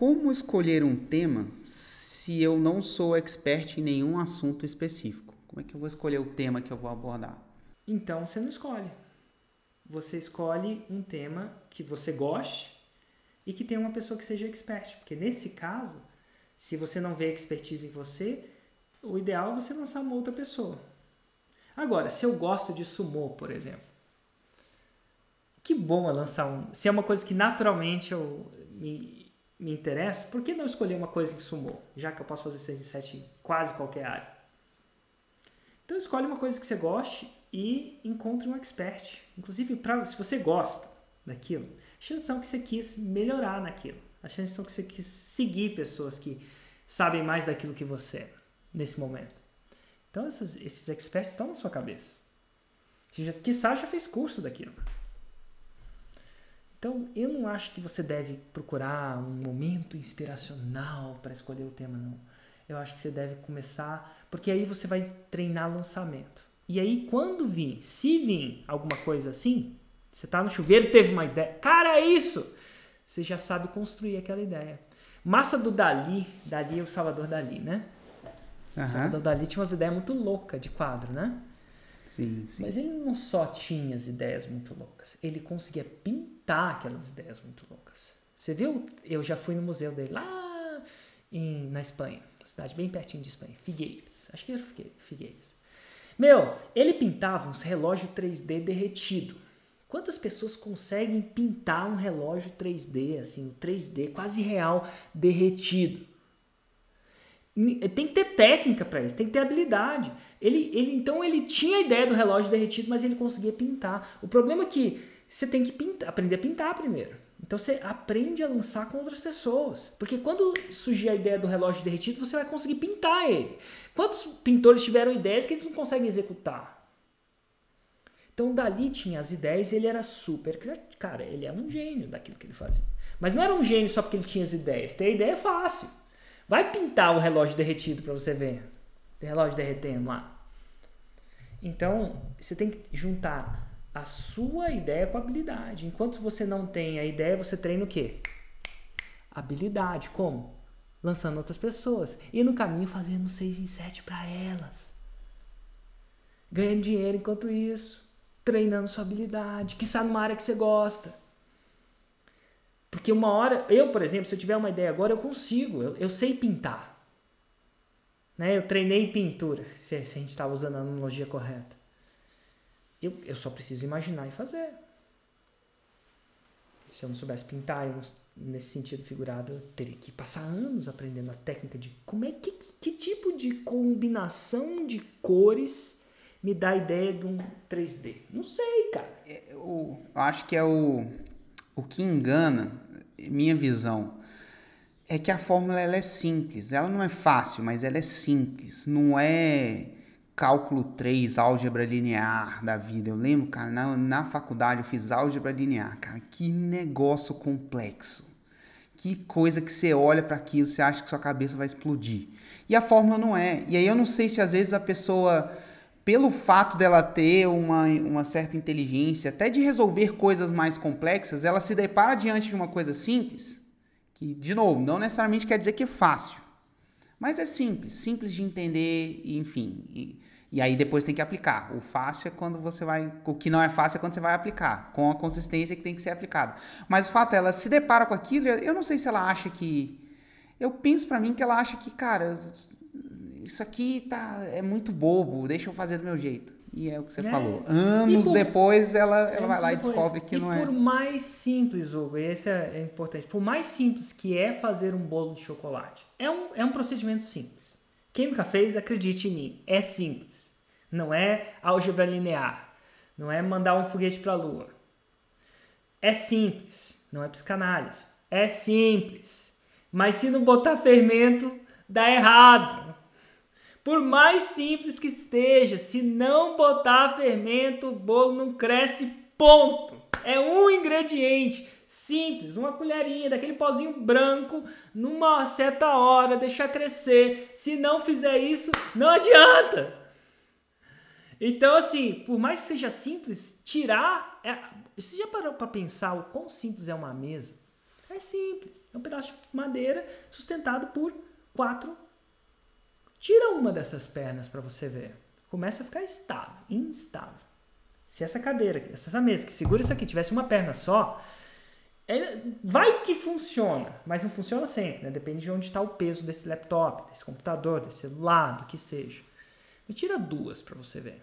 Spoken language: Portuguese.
como escolher um tema se eu não sou expert em nenhum assunto específico? Como é que eu vou escolher o tema que eu vou abordar? Então você não escolhe. Você escolhe um tema que você goste e que tenha uma pessoa que seja expert. Porque nesse caso, se você não vê expertise em você, o ideal é você lançar uma outra pessoa. Agora, se eu gosto de sumô, por exemplo, que bom é lançar um. Se é uma coisa que naturalmente eu me, me interessa, por que não escolher uma coisa em sumô? Já que eu posso fazer 6 e 7 em quase qualquer área. Então escolhe uma coisa que você goste e encontre um expert. Inclusive, pra, se você gosta daquilo, a chance são que você quis melhorar naquilo. A chance são que você quis seguir pessoas que sabem mais daquilo que você nesse momento. Então esses, experts estão na sua cabeça. Você já, quiçá já fez curso daquilo. Então eu não acho que você deve procurar um momento inspiracional para escolher o tema, não. Eu acho que você deve começar, porque aí você vai treinar lançamento. E aí quando vir, se vir alguma coisa assim, você tá no chuveiro teve uma ideia, cara, é isso! Você já sabe construir aquela ideia. Massa do Dali, Dali é o Salvador Dali, né? Uhum. O Salvador Dali tinha umas ideias muito loucas de quadro, né? Sim, sim. Mas ele não só tinha as ideias muito loucas, ele conseguia pintar aquelas ideias muito loucas. Você viu? Eu já fui no museu dele lá em, na Espanha, cidade bem pertinho de Espanha, Figueiras. Acho que era Figueiras. Meu, ele pintava uns relógios 3D derretido. Quantas pessoas conseguem pintar um relógio 3D, assim, 3D quase real derretido? Tem que ter técnica para isso, tem que ter habilidade. Ele, ele, então ele tinha a ideia do relógio derretido, mas ele conseguia pintar. O problema é que você tem que pintar, aprender a pintar primeiro. Então você aprende a lançar com outras pessoas. Porque quando surgir a ideia do relógio derretido, você vai conseguir pintar ele. Quantos pintores tiveram ideias que eles não conseguem executar? Então Dali tinha as ideias ele era super criativo. Cara, ele é um gênio daquilo que ele fazia. Mas não era um gênio só porque ele tinha as ideias. Ter ideia é fácil. Vai pintar o relógio derretido para você ver. Tem relógio derretendo lá. Então, você tem que juntar a sua ideia com a habilidade. Enquanto você não tem a ideia, você treina o quê? Habilidade. Como? Lançando outras pessoas. E no caminho fazendo 6 em 7 para elas. Ganhando dinheiro enquanto isso treinando sua habilidade, que está numa área que você gosta. Porque uma hora, eu, por exemplo, se eu tiver uma ideia agora, eu consigo, eu, eu sei pintar. Né? Eu treinei pintura, se, se a gente está usando a analogia correta. Eu, eu só preciso imaginar e fazer. Se eu não soubesse pintar, eu, nesse sentido figurado, eu teria que passar anos aprendendo a técnica de como é que, que, que tipo de combinação de cores me dá a ideia de um 3D. Não sei, cara. É, eu acho que é o, o que engana, minha visão, é que a fórmula ela é simples. Ela não é fácil, mas ela é simples. Não é cálculo 3, álgebra linear da vida. Eu lembro, cara, na, na faculdade eu fiz álgebra linear. Cara, que negócio complexo. Que coisa que você olha para aquilo, você acha que sua cabeça vai explodir. E a fórmula não é. E aí eu não sei se às vezes a pessoa pelo fato dela ter uma, uma certa inteligência, até de resolver coisas mais complexas, ela se depara diante de uma coisa simples, que, de novo, não necessariamente quer dizer que é fácil, mas é simples, simples de entender, enfim. E, e aí depois tem que aplicar. O fácil é quando você vai. O que não é fácil é quando você vai aplicar, com a consistência que tem que ser aplicado. Mas o fato é, ela se depara com aquilo, eu não sei se ela acha que. Eu penso para mim que ela acha que, cara, isso aqui tá, é muito bobo, deixa eu fazer do meu jeito. E é o que você é. falou. Anos por, depois ela, ela vai lá depois. e descobre que e não é. E por mais simples, Hugo, e esse é, é, importante, por mais simples que é fazer um bolo de chocolate, é um, é um procedimento simples. Quem nunca fez, acredite em mim, é simples. Não é álgebra linear. Não é mandar um foguete para a lua. É simples. Não é psicanálise. É simples. Mas se não botar fermento, dá errado. Por mais simples que esteja, se não botar fermento, o bolo não cresce, ponto. É um ingrediente simples, uma colherinha daquele pozinho branco, numa certa hora, deixar crescer. Se não fizer isso, não adianta. Então, assim, por mais que seja simples, tirar. É... Você já parou para pensar o quão simples é uma mesa? É simples. É um pedaço de madeira sustentado por quatro. Tira uma dessas pernas para você ver. Começa a ficar estável, instável. Se essa cadeira, essa mesa que segura isso aqui tivesse uma perna só, é, vai que funciona, mas não funciona sempre, né? Depende de onde está o peso desse laptop, desse computador, desse celular, do que seja. Me tira duas para você ver.